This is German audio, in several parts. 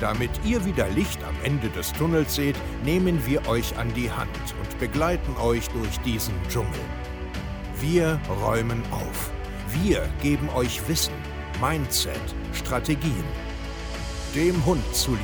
Damit ihr wieder Licht am Ende des Tunnels seht, nehmen wir euch an die Hand und begleiten euch durch diesen Dschungel. Wir räumen auf. Wir geben euch Wissen, Mindset, Strategien. Dem Hund zuliebe.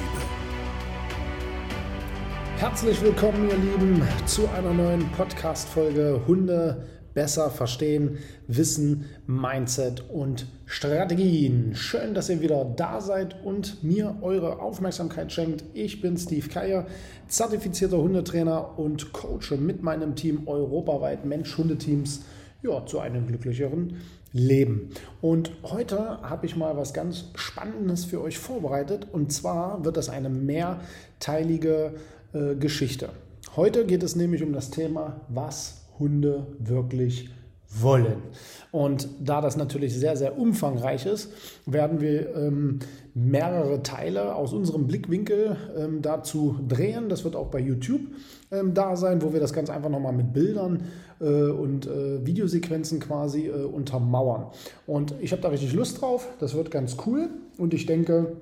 Herzlich willkommen, ihr Lieben, zu einer neuen Podcast-Folge Hunde besser verstehen, Wissen, Mindset und Strategien. Schön, dass ihr wieder da seid und mir eure Aufmerksamkeit schenkt. Ich bin Steve Keier, zertifizierter Hundetrainer und coache mit meinem Team europaweit Mensch-Hundeteams ja, zu einem glücklicheren Leben. Und heute habe ich mal was ganz Spannendes für euch vorbereitet und zwar wird das eine mehrteilige äh, Geschichte. Heute geht es nämlich um das Thema, was Hunde wirklich wollen. Und da das natürlich sehr, sehr umfangreich ist, werden wir ähm, mehrere Teile aus unserem Blickwinkel ähm, dazu drehen. Das wird auch bei YouTube ähm, da sein, wo wir das ganz einfach nochmal mit Bildern äh, und äh, Videosequenzen quasi äh, untermauern. Und ich habe da richtig Lust drauf. Das wird ganz cool. Und ich denke,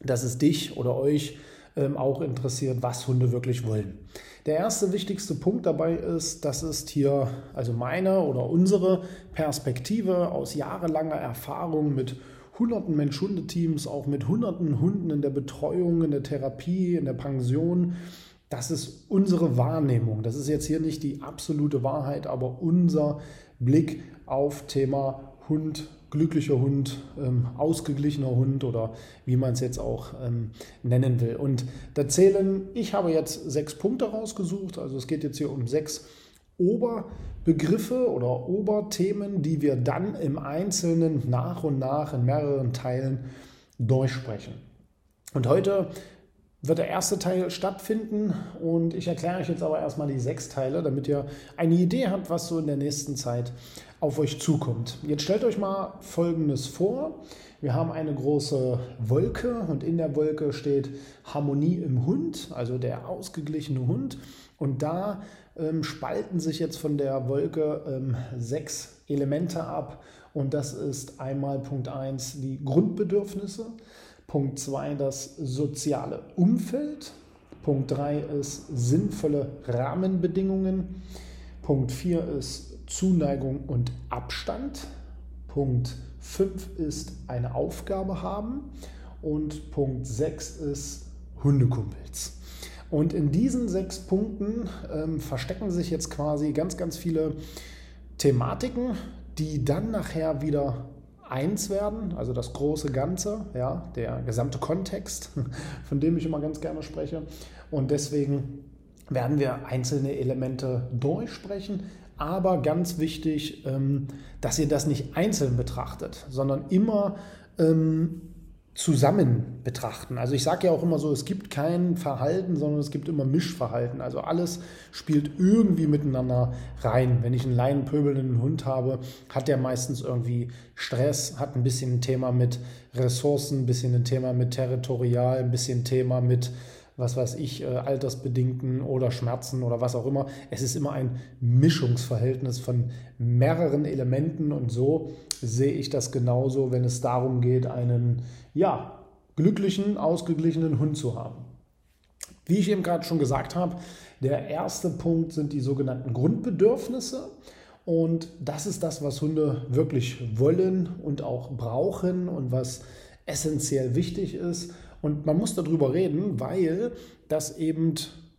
dass es dich oder euch ähm, auch interessiert, was Hunde wirklich wollen. Der erste wichtigste Punkt dabei ist, das ist hier also meine oder unsere Perspektive aus jahrelanger Erfahrung mit hunderten Mensch-Hunde-Teams, auch mit hunderten Hunden in der Betreuung, in der Therapie, in der Pension. Das ist unsere Wahrnehmung. Das ist jetzt hier nicht die absolute Wahrheit, aber unser Blick auf Thema Hund glücklicher Hund, ähm, ausgeglichener Hund oder wie man es jetzt auch ähm, nennen will. Und da zählen, ich habe jetzt sechs Punkte rausgesucht, also es geht jetzt hier um sechs Oberbegriffe oder Oberthemen, die wir dann im Einzelnen nach und nach in mehreren Teilen durchsprechen. Und heute wird der erste Teil stattfinden und ich erkläre euch jetzt aber erstmal die sechs Teile, damit ihr eine Idee habt, was so in der nächsten Zeit auf euch zukommt. Jetzt stellt euch mal Folgendes vor. Wir haben eine große Wolke und in der Wolke steht Harmonie im Hund, also der ausgeglichene Hund. Und da ähm, spalten sich jetzt von der Wolke ähm, sechs Elemente ab. Und das ist einmal Punkt 1 die Grundbedürfnisse, Punkt 2 das soziale Umfeld, Punkt 3 ist sinnvolle Rahmenbedingungen, Punkt 4 ist Zuneigung und Abstand. Punkt 5 ist eine Aufgabe haben. Und Punkt 6 ist Hundekumpels. Und in diesen sechs Punkten ähm, verstecken sich jetzt quasi ganz, ganz viele Thematiken, die dann nachher wieder eins werden, also das große Ganze, ja, der gesamte Kontext, von dem ich immer ganz gerne spreche. Und deswegen werden wir einzelne Elemente durchsprechen, aber ganz wichtig, ähm, dass ihr das nicht einzeln betrachtet, sondern immer ähm, zusammen betrachten. Also ich sage ja auch immer so, es gibt kein Verhalten, sondern es gibt immer Mischverhalten. Also alles spielt irgendwie miteinander rein. Wenn ich einen leinenpöbelnden Hund habe, hat der meistens irgendwie Stress, hat ein bisschen ein Thema mit Ressourcen, ein bisschen ein Thema mit Territorial, ein bisschen ein Thema mit was weiß ich, äh, altersbedingten oder Schmerzen oder was auch immer. Es ist immer ein Mischungsverhältnis von mehreren Elementen und so sehe ich das genauso, wenn es darum geht, einen ja, glücklichen, ausgeglichenen Hund zu haben. Wie ich eben gerade schon gesagt habe, der erste Punkt sind die sogenannten Grundbedürfnisse. Und das ist das, was Hunde wirklich wollen und auch brauchen und was essentiell wichtig ist. Und man muss darüber reden, weil das eben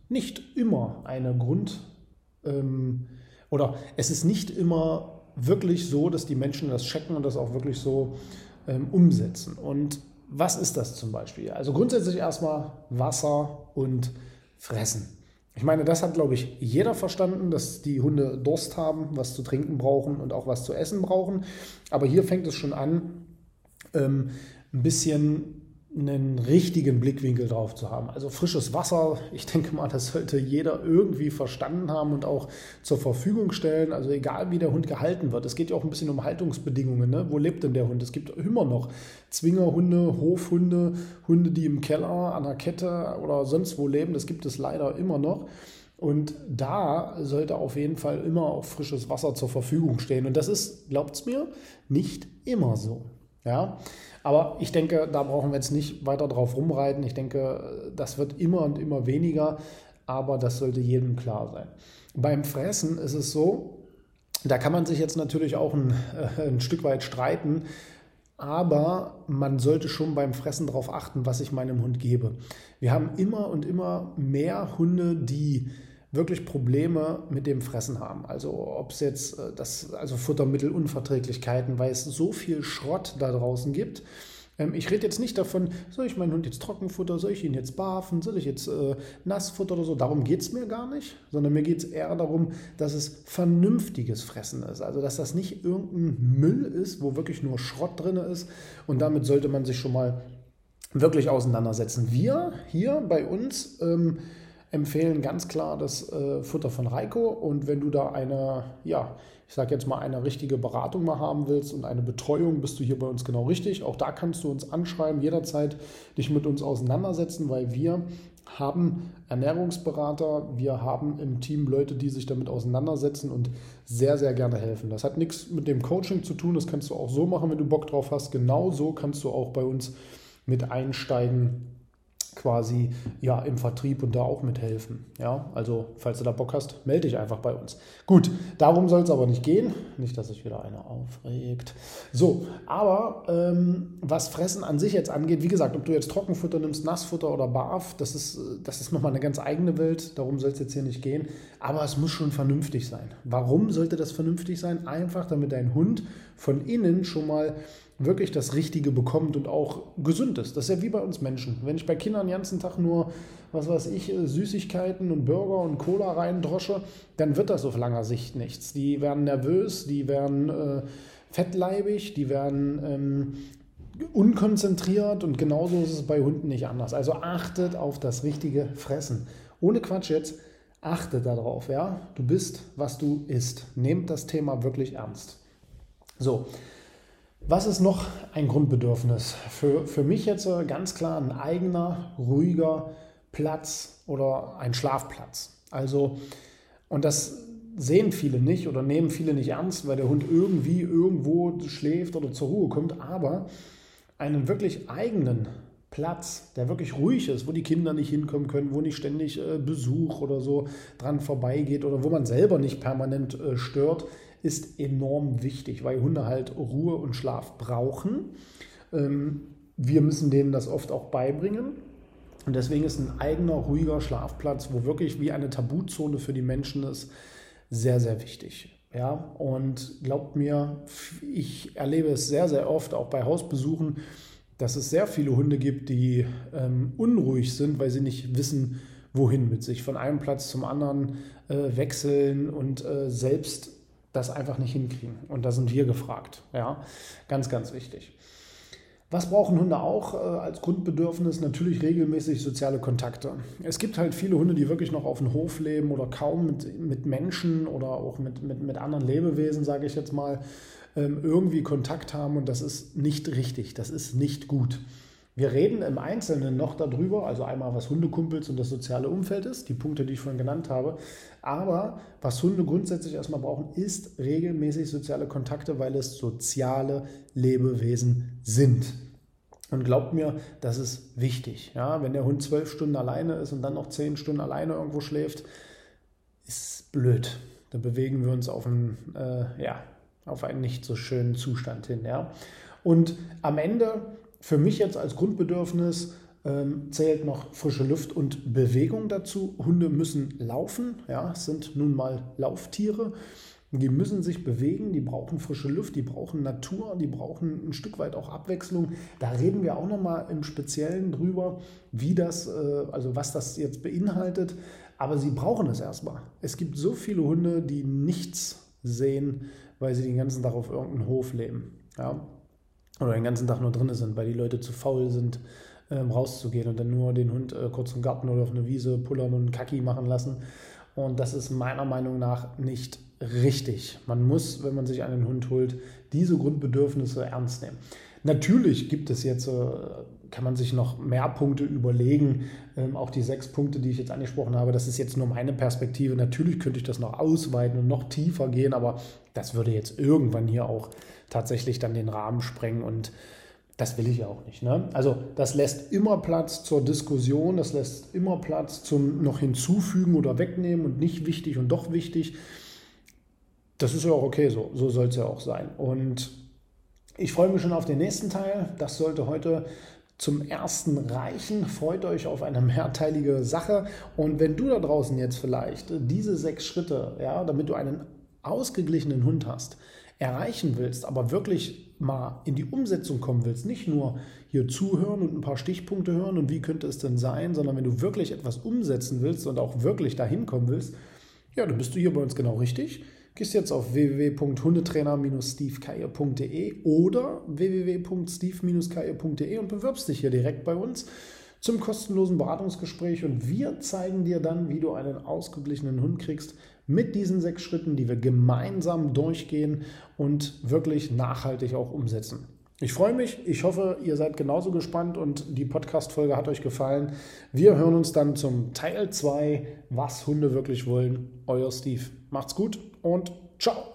nicht immer eine Grund ähm, oder es ist nicht immer wirklich so, dass die Menschen das checken und das auch wirklich so ähm, umsetzen. Und was ist das zum Beispiel? Also grundsätzlich erstmal Wasser und Fressen. Ich meine, das hat, glaube ich, jeder verstanden, dass die Hunde Durst haben, was zu trinken brauchen und auch was zu essen brauchen. Aber hier fängt es schon an, ähm, ein bisschen einen richtigen Blickwinkel drauf zu haben. Also frisches Wasser, ich denke mal, das sollte jeder irgendwie verstanden haben und auch zur Verfügung stellen. Also egal, wie der Hund gehalten wird. Es geht ja auch ein bisschen um Haltungsbedingungen. Ne? Wo lebt denn der Hund? Es gibt immer noch Zwingerhunde, Hofhunde, Hunde, die im Keller, an der Kette oder sonst wo leben. Das gibt es leider immer noch. Und da sollte auf jeden Fall immer auch frisches Wasser zur Verfügung stehen. Und das ist, glaubt es mir, nicht immer so. Ja, aber ich denke, da brauchen wir jetzt nicht weiter drauf rumreiten. Ich denke, das wird immer und immer weniger, aber das sollte jedem klar sein. Beim Fressen ist es so, da kann man sich jetzt natürlich auch ein, äh, ein Stück weit streiten, aber man sollte schon beim Fressen darauf achten, was ich meinem Hund gebe. Wir haben immer und immer mehr Hunde, die wirklich Probleme mit dem Fressen haben. Also ob es jetzt äh, das, also Futtermittelunverträglichkeiten, weil es so viel Schrott da draußen gibt. Ähm, ich rede jetzt nicht davon, soll ich meinen Hund jetzt Trockenfutter, soll ich ihn jetzt barfen, soll ich jetzt äh, Nassfutter oder so. Darum geht es mir gar nicht, sondern mir geht es eher darum, dass es vernünftiges Fressen ist. Also dass das nicht irgendein Müll ist, wo wirklich nur Schrott drin ist. Und damit sollte man sich schon mal wirklich auseinandersetzen. Wir hier bei uns ähm, empfehlen ganz klar das äh, Futter von Reiko. Und wenn du da eine, ja, ich sage jetzt mal, eine richtige Beratung mal haben willst und eine Betreuung, bist du hier bei uns genau richtig. Auch da kannst du uns anschreiben, jederzeit dich mit uns auseinandersetzen, weil wir haben Ernährungsberater, wir haben im Team Leute, die sich damit auseinandersetzen und sehr, sehr gerne helfen. Das hat nichts mit dem Coaching zu tun, das kannst du auch so machen, wenn du Bock drauf hast. Genauso kannst du auch bei uns mit einsteigen quasi ja im Vertrieb und da auch mithelfen. Ja, also falls du da Bock hast, melde dich einfach bei uns. Gut, darum soll es aber nicht gehen. Nicht, dass sich wieder einer aufregt. So, aber ähm, was Fressen an sich jetzt angeht, wie gesagt, ob du jetzt Trockenfutter nimmst, Nassfutter oder Barf, das ist, das ist nochmal eine ganz eigene Welt. Darum soll es jetzt hier nicht gehen. Aber es muss schon vernünftig sein. Warum sollte das vernünftig sein? Einfach, damit dein Hund von innen schon mal wirklich das Richtige bekommt und auch gesund ist. Das ist ja wie bei uns Menschen. Wenn ich bei Kindern den ganzen Tag nur, was weiß ich, äh, Süßigkeiten und Burger und Cola reindrosche, dann wird das auf langer Sicht nichts. Die werden nervös, die werden äh, fettleibig, die werden ähm, unkonzentriert und genauso ist es bei Hunden nicht anders. Also achtet auf das richtige Fressen. Ohne Quatsch jetzt, achtet darauf, ja. Du bist, was du isst. Nehmt das Thema wirklich ernst. So, was ist noch ein Grundbedürfnis? Für, für mich jetzt ganz klar ein eigener, ruhiger Platz oder ein Schlafplatz. Also, und das sehen viele nicht oder nehmen viele nicht ernst, weil der Hund irgendwie irgendwo schläft oder zur Ruhe kommt, aber einen wirklich eigenen Platz, der wirklich ruhig ist, wo die Kinder nicht hinkommen können, wo nicht ständig äh, Besuch oder so dran vorbeigeht oder wo man selber nicht permanent äh, stört, ist enorm wichtig, weil Hunde halt Ruhe und Schlaf brauchen. Ähm, wir müssen denen das oft auch beibringen. Und deswegen ist ein eigener, ruhiger Schlafplatz, wo wirklich wie eine Tabuzone für die Menschen ist, sehr, sehr wichtig. Ja, und glaubt mir, ich erlebe es sehr, sehr oft, auch bei Hausbesuchen, dass es sehr viele Hunde gibt, die ähm, unruhig sind, weil sie nicht wissen, wohin mit sich, von einem Platz zum anderen äh, wechseln und äh, selbst das einfach nicht hinkriegen. Und da sind wir gefragt. Ja, ganz, ganz wichtig. Was brauchen Hunde auch äh, als Grundbedürfnis? Natürlich regelmäßig soziale Kontakte. Es gibt halt viele Hunde, die wirklich noch auf dem Hof leben oder kaum mit, mit Menschen oder auch mit, mit, mit anderen Lebewesen, sage ich jetzt mal, ähm, irgendwie Kontakt haben und das ist nicht richtig, das ist nicht gut. Wir reden im Einzelnen noch darüber, also einmal was Hundekumpels und das soziale Umfeld ist, die Punkte, die ich vorhin genannt habe. Aber was Hunde grundsätzlich erstmal brauchen, ist regelmäßig soziale Kontakte, weil es soziale Lebewesen sind. Und glaubt mir, das ist wichtig. Ja, wenn der Hund zwölf Stunden alleine ist und dann noch zehn Stunden alleine irgendwo schläft, ist blöd. Da bewegen wir uns auf einen, äh, ja, auf einen nicht so schönen Zustand hin. Ja. Und am Ende für mich jetzt als Grundbedürfnis ähm, zählt noch frische Luft und Bewegung dazu. Hunde müssen laufen, ja, sind nun mal Lauftiere. Die müssen sich bewegen, die brauchen frische Luft, die brauchen Natur, die brauchen ein Stück weit auch Abwechslung. Da reden wir auch nochmal im Speziellen drüber, wie das, äh, also was das jetzt beinhaltet. Aber sie brauchen es erstmal. Es gibt so viele Hunde, die nichts sehen, weil sie den ganzen Tag auf irgendeinem Hof leben. Ja oder den ganzen Tag nur drin sind, weil die Leute zu faul sind, ähm, rauszugehen und dann nur den Hund äh, kurz im Garten oder auf eine Wiese pullern und Kacki machen lassen. Und das ist meiner Meinung nach nicht richtig. Man muss, wenn man sich einen Hund holt, diese Grundbedürfnisse ernst nehmen. Natürlich gibt es jetzt, äh, kann man sich noch mehr Punkte überlegen. Ähm, auch die sechs Punkte, die ich jetzt angesprochen habe, das ist jetzt nur meine Perspektive. Natürlich könnte ich das noch ausweiten und noch tiefer gehen, aber das würde jetzt irgendwann hier auch tatsächlich dann den Rahmen sprengen und das will ich ja auch nicht. Ne? Also das lässt immer Platz zur Diskussion, das lässt immer Platz zum noch hinzufügen oder wegnehmen und nicht wichtig und doch wichtig. Das ist ja auch okay so, so soll es ja auch sein. Und ich freue mich schon auf den nächsten Teil. Das sollte heute zum ersten reichen. Freut euch auf eine mehrteilige Sache. Und wenn du da draußen jetzt vielleicht diese sechs Schritte, ja, damit du einen ausgeglichenen Hund hast, erreichen willst, aber wirklich mal in die Umsetzung kommen willst, nicht nur hier zuhören und ein paar Stichpunkte hören und wie könnte es denn sein, sondern wenn du wirklich etwas umsetzen willst und auch wirklich dahin kommen willst, ja, dann bist du hier bei uns genau richtig. Gehst jetzt auf www.hundetrainer-stevekeier.de oder www.steve-keier.de und bewirbst dich hier direkt bei uns zum kostenlosen Beratungsgespräch und wir zeigen dir dann, wie du einen ausgeglichenen Hund kriegst mit diesen sechs Schritten, die wir gemeinsam durchgehen und wirklich nachhaltig auch umsetzen. Ich freue mich, ich hoffe, ihr seid genauso gespannt und die Podcast-Folge hat euch gefallen. Wir hören uns dann zum Teil 2, was Hunde wirklich wollen. Euer Steve. Macht's gut und ciao.